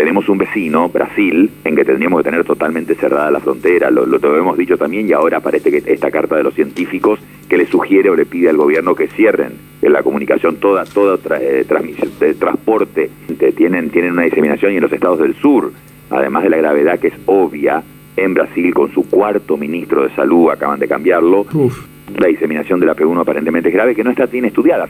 tenemos un vecino, Brasil, en que tendríamos que tener totalmente cerrada la frontera, lo, lo, hemos dicho también y ahora parece que esta carta de los científicos que le sugiere o le pide al gobierno que cierren la comunicación, toda, toda eh, transmisión, de transporte, este, tienen, tienen una diseminación y en los estados del sur, además de la gravedad que es obvia, en Brasil con su cuarto ministro de salud, acaban de cambiarlo, la diseminación de la P1 aparentemente es grave, que no está bien estudiada.